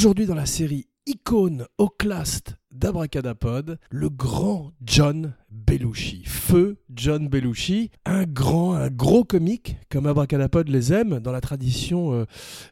Aujourd'hui dans la série icône Oclast d'Abracadapod, le grand John Belushi. Feu John Belushi, un grand, un gros comique, comme Abracadapod les aime, dans la tradition, euh,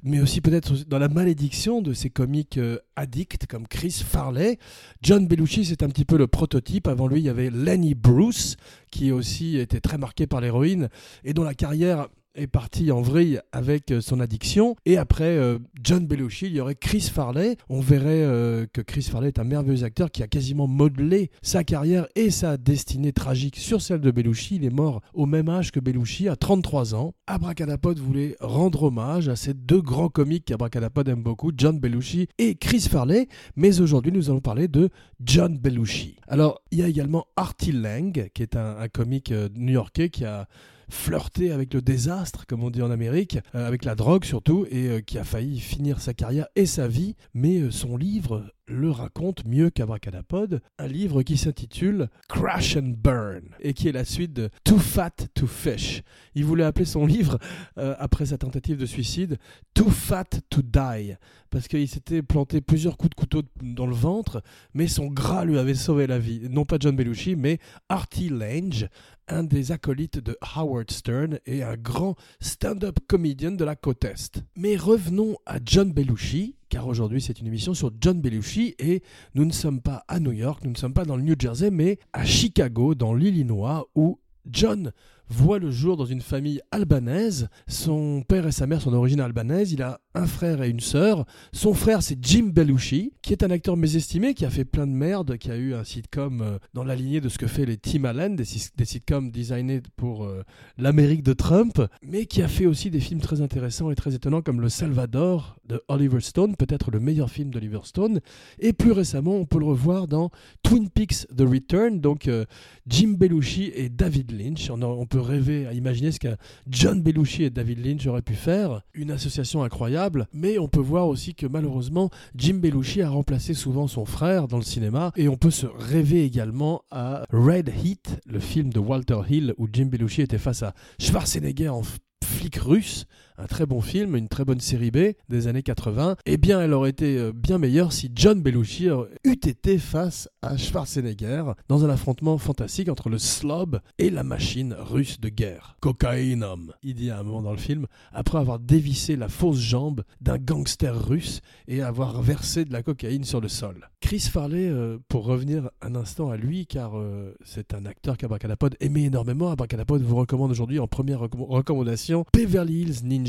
mais aussi peut-être dans la malédiction de ces comiques euh, addicts comme Chris Farley. John Belushi, c'est un petit peu le prototype. Avant lui, il y avait Lenny Bruce, qui aussi était très marqué par l'héroïne, et dont la carrière est parti en vrille avec euh, son addiction. Et après euh, John Belushi, il y aurait Chris Farley. On verrait euh, que Chris Farley est un merveilleux acteur qui a quasiment modelé sa carrière et sa destinée tragique sur celle de Belushi. Il est mort au même âge que Belushi, à 33 ans. Abracadapod voulait rendre hommage à ces deux grands comiques qu'Abracadapod aime beaucoup, John Belushi et Chris Farley. Mais aujourd'hui, nous allons parler de John Belushi. Alors, il y a également Artie Lang, qui est un, un comique new-yorkais qui a flirté avec le désastre, comme on dit en Amérique, euh, avec la drogue surtout, et euh, qui a failli finir sa carrière et sa vie. Mais euh, son livre le raconte mieux qu'Abracadapod, un livre qui s'intitule Crash and Burn et qui est la suite de Too Fat to Fish. Il voulait appeler son livre, après sa tentative de suicide, Too Fat to Die, parce qu'il s'était planté plusieurs coups de couteau dans le ventre, mais son gras lui avait sauvé la vie. Non pas John Belushi, mais Artie Lange, un des acolytes de Howard Stern et un grand stand-up comédien de la côte Est. Mais revenons à John Belushi, car aujourd'hui c'est une émission sur John Belushi et nous ne sommes pas à New York, nous ne sommes pas dans le New Jersey, mais à Chicago, dans l'Illinois, où John voit le jour dans une famille albanaise. Son père et sa mère sont d'origine albanaise. Il a un frère et une sœur. Son frère, c'est Jim Belushi, qui est un acteur mésestimé, qui a fait plein de merde, qui a eu un sitcom euh, dans la lignée de ce que fait les Tim Allen, des, sitcoms designés pour euh, l'Amérique de Trump, mais qui a fait aussi des films très intéressants et très étonnants comme Le Salvador de Oliver Stone, peut-être le meilleur film d'Oliver Stone. Et plus récemment, on peut le revoir dans Twin Peaks The Return, donc euh, Jim Belushi et David Lynch. On, peut rêver à imaginer ce que John Belushi et David Lynch auraient pu faire, une association incroyable, mais on peut voir aussi que malheureusement, Jim Belushi a remplacé souvent son frère dans le cinéma, et on peut se rêver également à Red Heat, le film de Walter Hill où Jim Belushi était face à Schwarzenegger en flic russe, un très bon film, une très bonne série B des années 80, eh bien elle aurait été euh, bien meilleure si John Belushi eût été face à Schwarzenegger dans un affrontement fantastique entre le slob et la machine russe de guerre. Cocaïnum, il dit à un moment dans le film, après avoir dévissé la fausse jambe d'un gangster russe et avoir versé de la cocaïne sur le sol. Chris Farley, euh, pour revenir un instant à lui, car euh, c'est un acteur qu'Abracadapod aimait énormément, Abracadapod vous recommande aujourd'hui en première recommandation Beverly Hills Ninja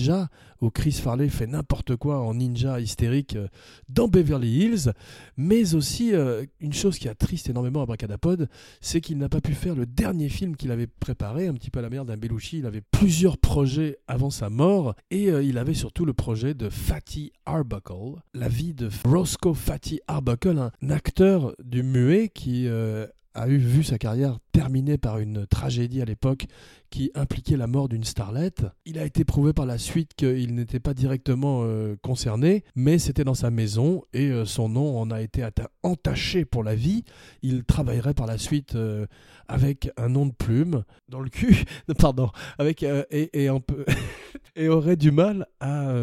où Chris Farley fait n'importe quoi en ninja hystérique euh, dans Beverly Hills. Mais aussi, euh, une chose qui a triste énormément à Bracadapod, c'est qu'il n'a pas pu faire le dernier film qu'il avait préparé, un petit peu à la manière d'un Belushi. Il avait plusieurs projets avant sa mort et euh, il avait surtout le projet de Fatty Arbuckle, la vie de Roscoe Fatty Arbuckle, un acteur du muet qui a eu vu sa carrière terminée par une tragédie à l'époque qui impliquait la mort d'une starlette. Il a été prouvé par la suite qu'il n'était pas directement euh, concerné, mais c'était dans sa maison et euh, son nom en a été entaché pour la vie. Il travaillerait par la suite euh, avec un nom de plume dans le cul, pardon, avec et, aurait du mal à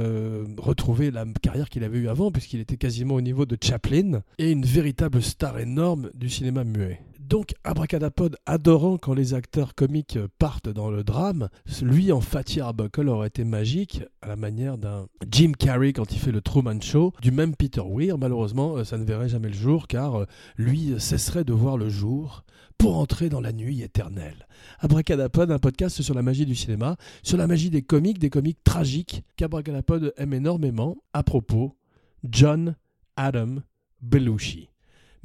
retrouver la carrière qu'il avait eue avant puisqu'il était quasiment au niveau de Chaplin et une véritable star énorme du cinéma muet. Donc, Abracadapod, adorant quand les acteurs comiques partent dans le drame, lui en Fatty Arbuckle aurait été magique, à la manière d'un Jim Carrey quand il fait le Truman Show, du même Peter Weir. Malheureusement, euh, ça ne verrait jamais le jour, car euh, lui cesserait de voir le jour pour entrer dans la nuit éternelle. Abracadapod, un podcast sur la magie du cinéma, sur la magie des comiques, des comiques tragiques qu'Abracadapod aime énormément, à propos John Adam Belushi.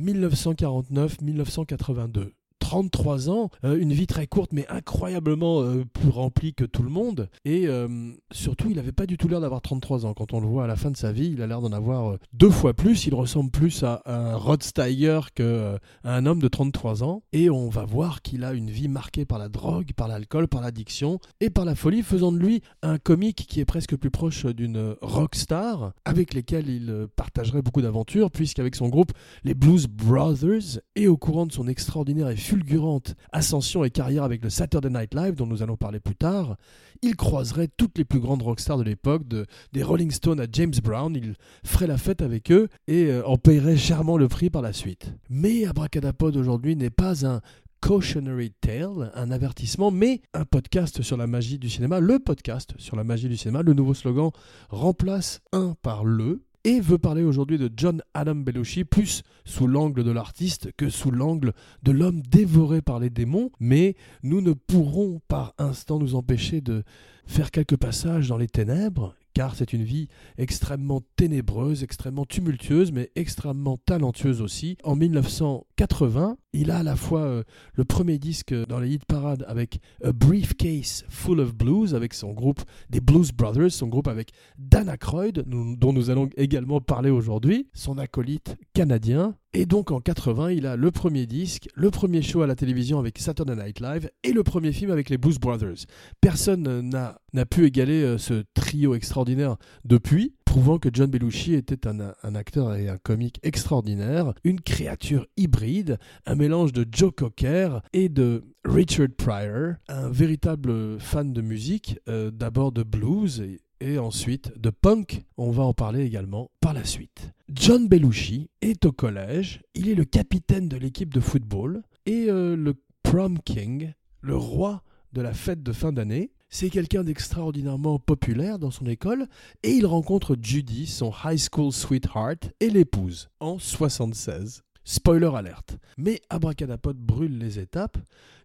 1949-1982. 33 ans, euh, une vie très courte mais incroyablement euh, plus remplie que tout le monde. Et euh, surtout, il n'avait pas du tout l'air d'avoir 33 ans. Quand on le voit à la fin de sa vie, il a l'air d'en avoir deux fois plus. Il ressemble plus à un Rod Steiger qu'à un homme de 33 ans. Et on va voir qu'il a une vie marquée par la drogue, par l'alcool, par l'addiction et par la folie, faisant de lui un comique qui est presque plus proche d'une rock star, avec lesquels il partagerait beaucoup d'aventures, puisqu'avec son groupe, les Blues Brothers, et au courant de son extraordinaire et fulgurant fulgurante ascension et carrière avec le Saturday Night Live, dont nous allons parler plus tard, il croiserait toutes les plus grandes rockstars de l'époque, de, des Rolling Stones à James Brown, il ferait la fête avec eux et euh, en paierait chèrement le prix par la suite. Mais Abracadapod aujourd'hui n'est pas un cautionary tale, un avertissement, mais un podcast sur la magie du cinéma, le podcast sur la magie du cinéma. Le nouveau slogan remplace un par le et veut parler aujourd'hui de John Adam Belushi, plus sous l'angle de l'artiste que sous l'angle de l'homme dévoré par les démons, mais nous ne pourrons par instant nous empêcher de faire quelques passages dans les ténèbres, car c'est une vie extrêmement ténébreuse, extrêmement tumultueuse, mais extrêmement talentueuse aussi. En 1980, il a à la fois euh, le premier disque dans les hit parades avec A Briefcase Full of Blues, avec son groupe des Blues Brothers, son groupe avec Dan Aykroyd, dont nous allons également parler aujourd'hui, son acolyte canadien. Et donc en 80, il a le premier disque, le premier show à la télévision avec Saturday Night Live et le premier film avec les Blues Brothers. Personne n'a pu égaler euh, ce trio extraordinaire depuis prouvant que John Belushi était un, acteur et un comique extraordinaire, une créature hybride, un mélange de Joe Cocker et de Richard Pryor, un véritable fan de musique, euh, d'abord de blues et, ensuite de punk. On va en parler également par la suite. John Belushi est au collège, il est le capitaine de l'équipe de football et euh, le prom king, le roi de la fête de fin d'année. C'est quelqu'un d'extraordinairement populaire dans son école et il rencontre Judy, son high school sweetheart, et l'épouse en 76. Spoiler alerte. Mais Abracadapod brûle les étapes.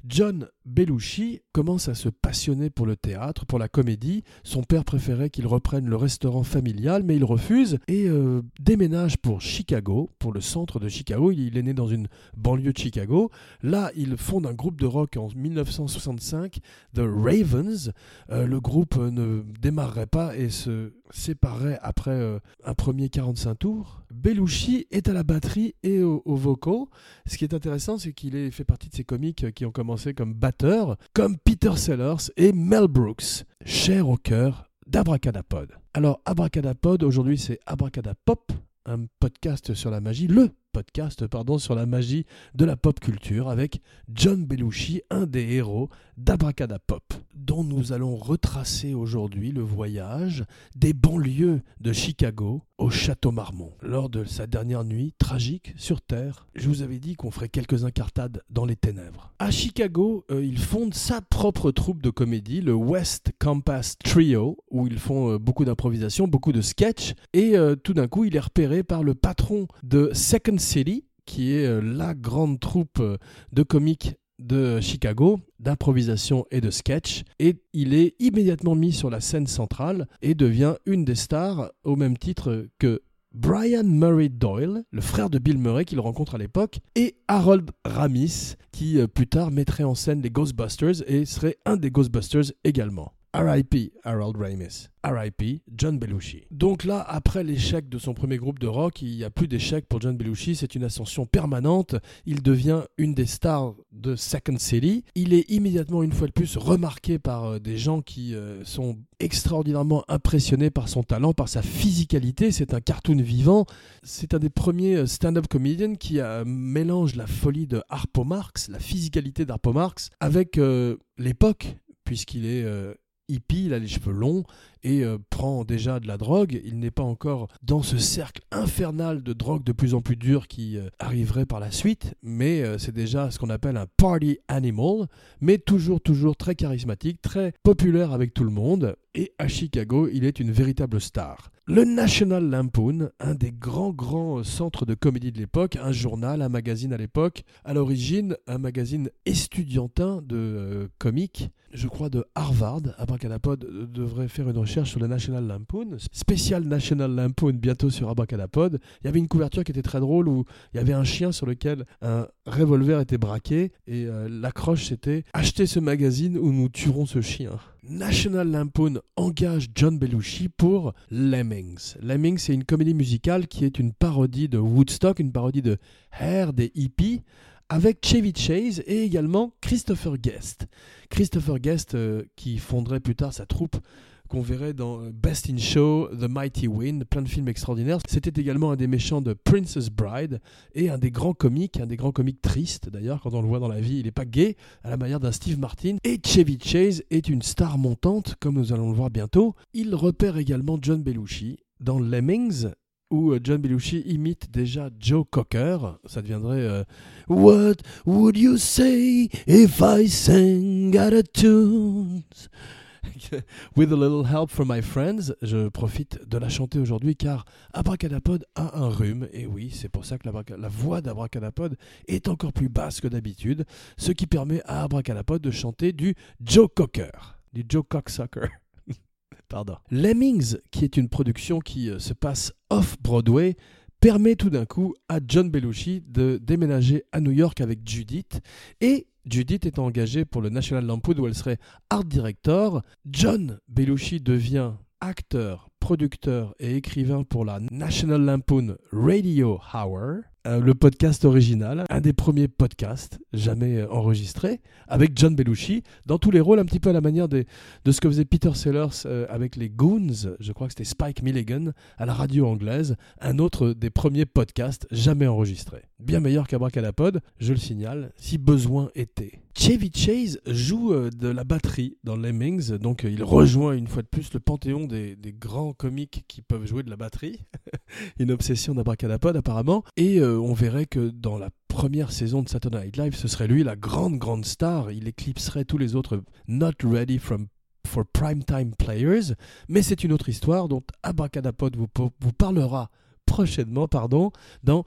John Belushi commence à se passionner pour le théâtre, pour la comédie. Son père préférait qu'il reprenne le restaurant familial, mais il refuse et euh, déménage pour Chicago, pour le centre de Chicago. Il est né dans une banlieue de Chicago. Là, il fonde un groupe de rock en 1965, The Ravens. Euh, le groupe ne démarrerait pas et se séparerait après euh, un premier 45 tours. Belushi est à la batterie et au, au vocal. Ce qui est intéressant, c'est qu'il fait partie de ces comiques qui ont commencé comme comme Peter Sellers et Mel Brooks, chers au cœur d'Abracadapod. Alors, Abracadapod, aujourd'hui, c'est Abracadapop, un podcast sur la magie, le podcast pardon, sur la magie de la pop culture avec John Belushi, un des héros d'Abracadapop, dont nous allons retracer aujourd'hui le voyage des banlieues de Chicago au Château Marmont. Lors de sa dernière nuit tragique sur Terre, je vous avais dit qu'on ferait quelques incartades dans les ténèbres. À Chicago, euh, il fonde sa propre troupe de comédie, le West Compass Trio, où ils font euh, beaucoup d'improvisation, beaucoup de sketch, et euh, tout d'un coup, il est repéré par le patron de Second City, qui est euh, la grande troupe euh, de comiques de Chicago, d'improvisation et de sketch, et il est immédiatement mis sur la scène centrale et devient une des stars au même titre que Brian Murray Doyle, le frère de Bill Murray qu'il rencontre à l'époque, et Harold Ramis, qui euh, plus tard mettrait en scène les Ghostbusters et serait un des Ghostbusters également. R.I.P. Harold Ramis. R.I.P. John Belushi. Donc là, après l'échec de son premier groupe de rock, il n'y a plus d'échec pour John Belushi, c'est une ascension permanente. Il devient une des stars de Second City. Il est immédiatement, une fois de plus, remarqué par euh, des gens qui euh, sont extraordinairement impressionnés par son talent, par sa physicalité. C'est un cartoon vivant. C'est un des premiers euh, stand-up comedians qui mélange la folie de Harpo Marx, la physicalité d'Harpo Marx, avec l'époque, puisqu'il est hippie, il a les cheveux longs et euh, prend déjà de la drogue. Il n'est pas encore dans ce cercle infernal de drogue de plus en plus dur qui euh, arriverait par la suite, mais euh, c'est déjà ce qu'on appelle un party animal, mais toujours, toujours très charismatique, très populaire avec tout le monde. Et à Chicago, il est une véritable star. Le National Lampoon, un des grands, grands centres de comédie de l'époque, un journal, un magazine à l'époque, à l'origine, un magazine estudiantin de comique, je crois de Harvard. Abracadapod devrait faire une recherche sur le National Lampoon, spécial National Lampoon bientôt sur Abracadapod. Il y avait une couverture qui était très drôle où il y avait un chien sur lequel un revolver était braqué et euh, l'accroche c'était Achetez ce magazine ou nous tuerons ce chien. National Lampoon engage John Belushi pour Lemmings. Lemmings, c'est une comédie musicale qui est une parodie de Woodstock, une parodie de Hair des hippies avec Chevy Chase et également Christopher Guest. Christopher Guest euh, qui fonderait plus tard sa troupe qu'on verrait dans Best in Show, The Mighty Wind, plein de films extraordinaires. C'était également un des méchants de Princess Bride et un des grands comiques, un des grands comiques tristes d'ailleurs, quand on le voit dans la vie, il n'est pas gay, à la manière d'un Steve Martin. Et Chevy Chase est une star montante, comme nous allons le voir bientôt. Il repère également John Belushi dans Lemmings, où euh, John Belushi imite déjà Joe Cocker. Ça deviendrait euh, What would you say if I sang out of tunes? With a little help from my friends, je profite de la chanter aujourd'hui car Abracadapod a un rhume. Et oui, c'est pour ça que la, la voix d'Abracadapod est encore plus basse que d'habitude, ce qui permet à Abracadapod de chanter du Joe Cocker, du Joe Cocksucker. Lemmings, qui est une production qui euh, se passe off-Broadway, permet tout d'un coup à John Belushi de déménager à New York avec Judith et Judith est engagée pour le National Lampoon où elle serait art director. John Belushi devient acteur, producteur et écrivain pour la National Lampoon Radio Hour. Euh, le podcast original, un des premiers podcasts jamais euh, enregistrés, avec John Belushi, dans tous les rôles, un petit peu à la manière de ce que faisait Peter Sellers euh, avec les Goons, je crois que c'était Spike Milligan, à la radio anglaise, un autre des premiers podcasts jamais enregistrés. Bien meilleur qu'Abracadapod, je le signale, si besoin était. Chevy Chase joue de la batterie dans Lemmings, donc il rejoint une fois de plus le panthéon des, des grands comiques qui peuvent jouer de la batterie, une obsession d'Abracadapod apparemment, et on verrait que dans la première saison de Saturday Night Live, ce serait lui la grande, grande star. Il éclipserait tous les autres not ready from, for primetime players. Mais c'est une autre histoire dont Abracadapod vous, vous parlera prochainement pardon, dans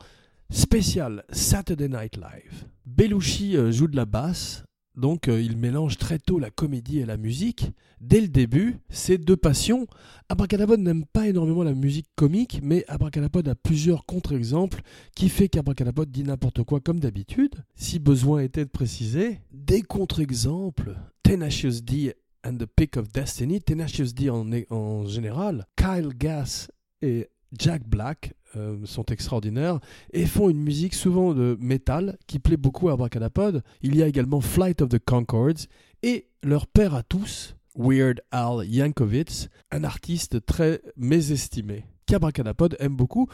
Spécial Saturday Night Live. Belushi euh, joue de la basse, donc euh, il mélange très tôt la comédie et la musique. Dès le début, ces deux passions. Abracadapod n'aime pas énormément la musique comique, mais Abracadapod a plusieurs contre-exemples qui fait qu'Abracadapod dit n'importe quoi comme d'habitude. Si besoin était de préciser, des contre-exemples, Tenacious D and the Pick of Destiny, Tenacious D en, en général, Kyle Gass et Jack Black euh, sont extraordinaires et font une musique souvent de métal qui plaît beaucoup à Abracadapod. Il y a également Flight of the Concords et leur père à tous, Weird Al Yankovic, un artiste très mésestimé qu'Abracadapod aime beaucoup.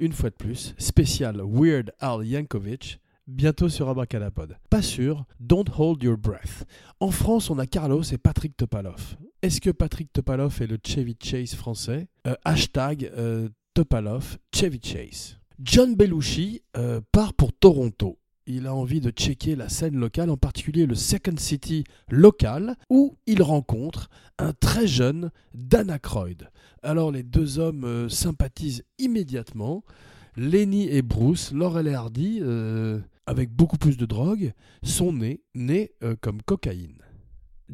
Une fois de plus, spécial Weird Al Yankovic, bientôt sur Abracadapod. Pas sûr, Don't Hold Your Breath. En France, on a Carlos et Patrick Topalov. Est-ce que Patrick Topalov est le Chevy Chase français? Euh, Hashtag euh, Topalov, Chevy Chase. John Belushi euh, part pour Toronto. Il a envie de checker la scène locale, en particulier le Second City local, où il rencontre un très jeune Dana Croyd. Alors les deux hommes euh, sympathisent immédiatement. Lenny et Bruce, Laurel et Hardy, euh, avec beaucoup plus de drogue, sont nés, nés comme cocaïne.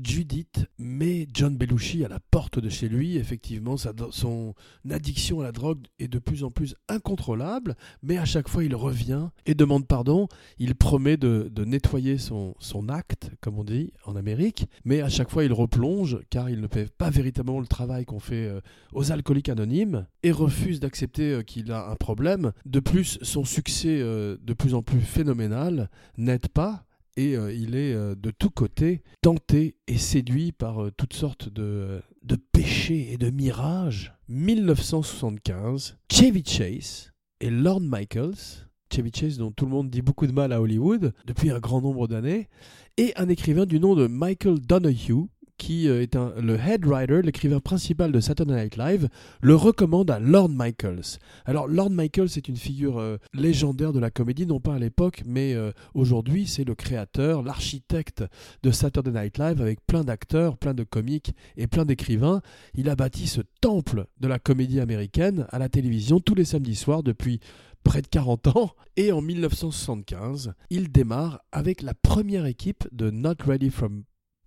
Judith met John Belushi à la porte de chez lui. Effectivement, son addiction à la drogue est de plus en plus incontrôlable, mais à chaque fois il revient et demande pardon. Il promet de, nettoyer son, acte, comme on dit en Amérique, mais à chaque fois il replonge car il ne fait pas véritablement le travail qu'on fait euh, aux alcooliques anonymes et refuse d'accepter euh, qu'il a un problème. De plus, son succès euh, de plus en plus phénoménal n'aide pas et euh, il est euh, de tous côtés tenté et séduit par euh, toutes sortes de, de péchés et de mirages. 1975, Chevy Chase et Lorne Michaels, Chevy Chase dont tout le monde dit beaucoup de mal à Hollywood depuis un grand nombre d'années, et un écrivain du nom de Michael Donoghue qui euh, est le head writer, l'écrivain principal de Saturday Night Live, le recommande à Lorne Michaels. Alors Lorne Michaels est une figure euh, légendaire de la comédie, non pas à l'époque, mais euh, aujourd'hui c'est le créateur, l'architecte de Saturday Night Live avec plein d'acteurs, plein de comiques et plein d'écrivains. Il a bâti ce temple de la comédie américaine à la télévision tous les samedis soirs depuis près de 40 ans. Et en 1975, il démarre avec la première équipe de Not Ready from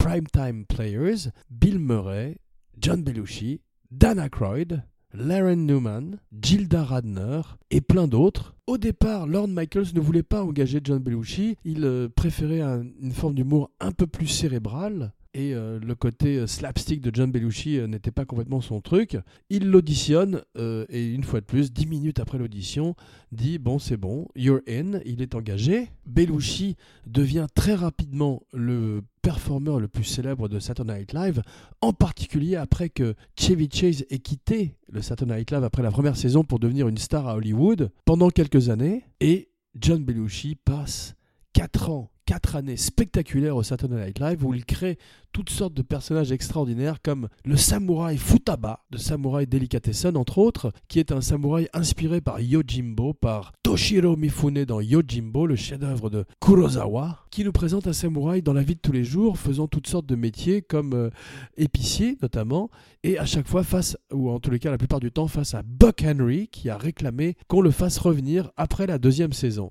Primetime Players, Bill Murray, John Belushi, Dan Aykroyd, Laren Newman, Gilda Radner et plein d'autres. Au départ, Lorne Michaels ne voulait pas engager John Belushi, il euh, préférait une forme d'humour un peu plus cérébral et euh, le côté euh, slapstick de John Belushi euh, n'était pas complètement son truc. Il l'auditionne et une fois de plus, dix minutes après l'audition, dit bon c'est bon, you're in, il est engagé. Belushi devient très rapidement le performeur le plus célèbre de Saturday Night Live, en particulier après que Chevy Chase ait quitté le Saturday Night Live après la première saison pour devenir une star à Hollywood pendant quelques années et John Belushi passe 4 ans, 4 années spectaculaires au Saturday Night Live où il crée toutes sortes de personnages extraordinaires comme le samouraï Futaba de Samurai Delicatessen entre autres, qui est un samouraï inspiré par Yojimbo, par Toshiro Mifune dans Yojimbo, le chef-d'œuvre de Kurosawa, qui nous présente un samouraï dans la vie de tous les jours, faisant toutes sortes de métiers comme euh, épicier notamment, et à chaque fois face, ou en tous les cas la plupart du temps face à Buck Henry qui a réclamé qu'on le fasse revenir après la deuxième saison.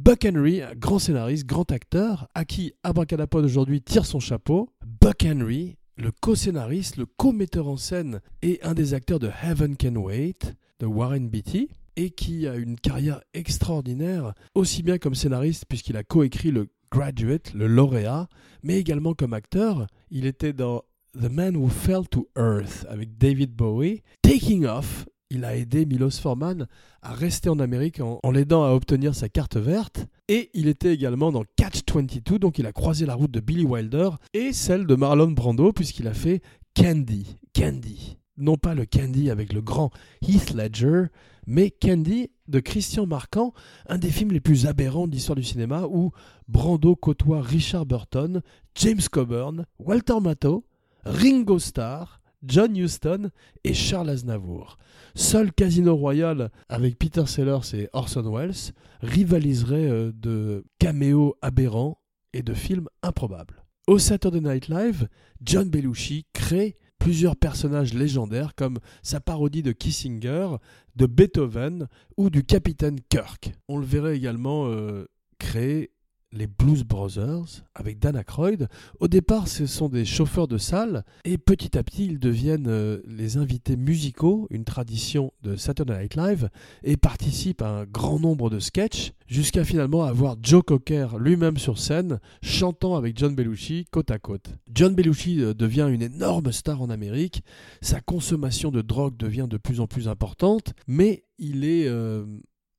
Buck Henry, grand scénariste, grand acteur, à qui Abracadapod aujourd'hui tire son chapeau, Buck Henry, le co-scénariste, le co-metteur en scène et un des acteurs de Heaven Can Wait de Warren Beatty et qui a une carrière extraordinaire, aussi bien comme scénariste puisqu'il a coécrit le Graduate, le lauréat, mais également comme acteur. Il était dans The Man Who Fell to Earth avec David Bowie, Taking Off il a aidé Milos Forman à rester en Amérique en, l'aidant à obtenir sa carte verte. Et il était également dans Catch 22, donc il a croisé la route de Billy Wilder et celle de Marlon Brando, puisqu'il a fait Candy. Candy. Non pas le Candy avec le grand Heath Ledger, mais Candy de Christian Marquand, un des films les plus aberrants de l'histoire du cinéma, où Brando côtoie Richard Burton, James Coburn, Walter Matthau, Ringo Starr, John Huston et Charles Aznavour. Seul Casino Royale avec Peter Sellers et Orson Welles rivaliserait euh, de caméos aberrants et de films improbables. Au Saturday Night Live, John Belushi crée plusieurs personnages légendaires comme sa parodie de Kissinger, de Beethoven ou du capitaine Kirk. On le verrait également euh, créer les Blues Brothers avec Dan Aykroyd. Au départ, ce sont des chauffeurs de salle et petit à petit, ils deviennent euh, les invités musicaux, une tradition de Saturday Night Live, et participent à un grand nombre de sketchs jusqu'à finalement avoir Joe Cocker lui-même sur scène chantant avec John Belushi côte à côte. John Belushi euh, devient une énorme star en Amérique, sa consommation de drogue devient de plus en plus importante, mais il est euh,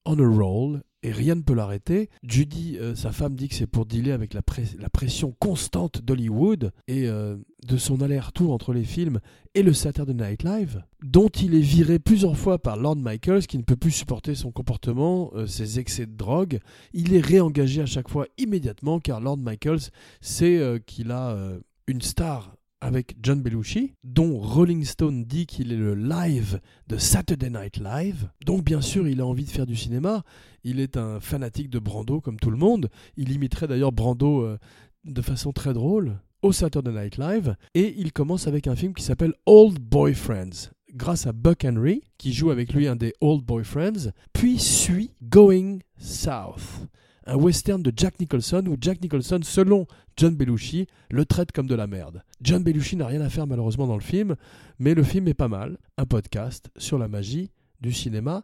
on a roll et rien ne peut l'arrêter. Judy, euh, sa femme, dit que c'est pour dealer avec la, pression constante d'Hollywood et euh, de son aller-retour entre les films et le Saturday Night Live, dont il est viré plusieurs fois par Lord Michaels, qui ne peut plus supporter son comportement, euh, ses excès de drogue. Il est réengagé à chaque fois immédiatement, car Lord Michaels sait qu'il a une star avec John Belushi, dont Rolling Stone dit qu'il est le live de Saturday Night Live. Donc bien sûr, il a envie de faire du cinéma. Il est un fanatique de Brando comme tout le monde. Il imiterait d'ailleurs Brando euh, de façon très drôle au Saturday Night Live. Et il commence avec un film qui s'appelle Old Boyfriends grâce à Buck Henry, qui joue avec lui un des Old Boyfriends, puis suit Going South, un western de Jack Nicholson où Jack Nicholson, selon John Belushi, le traite comme de la merde. John Belushi n'a rien à faire malheureusement dans le film, mais le film est pas mal. Un podcast sur la magie du cinéma.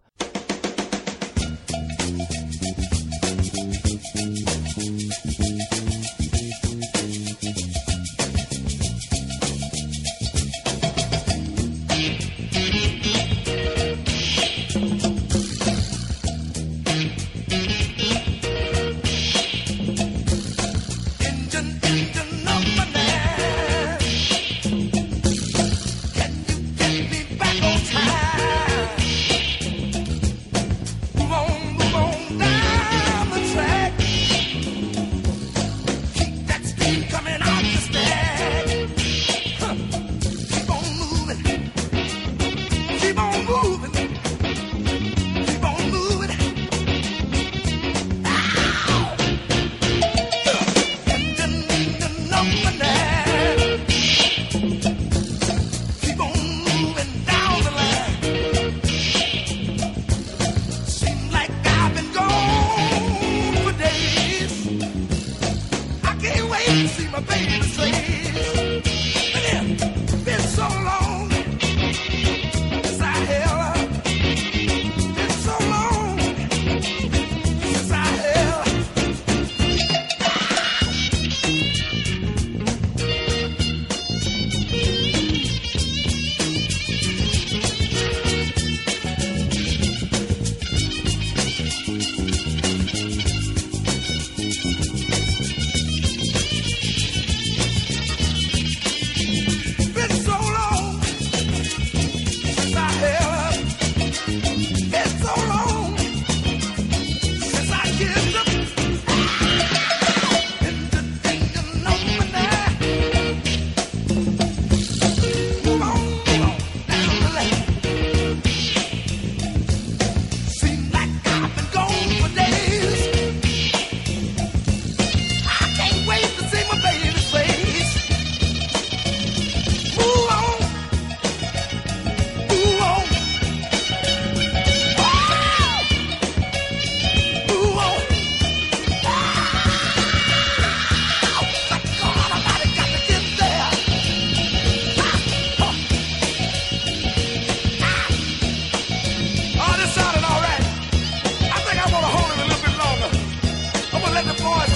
The a.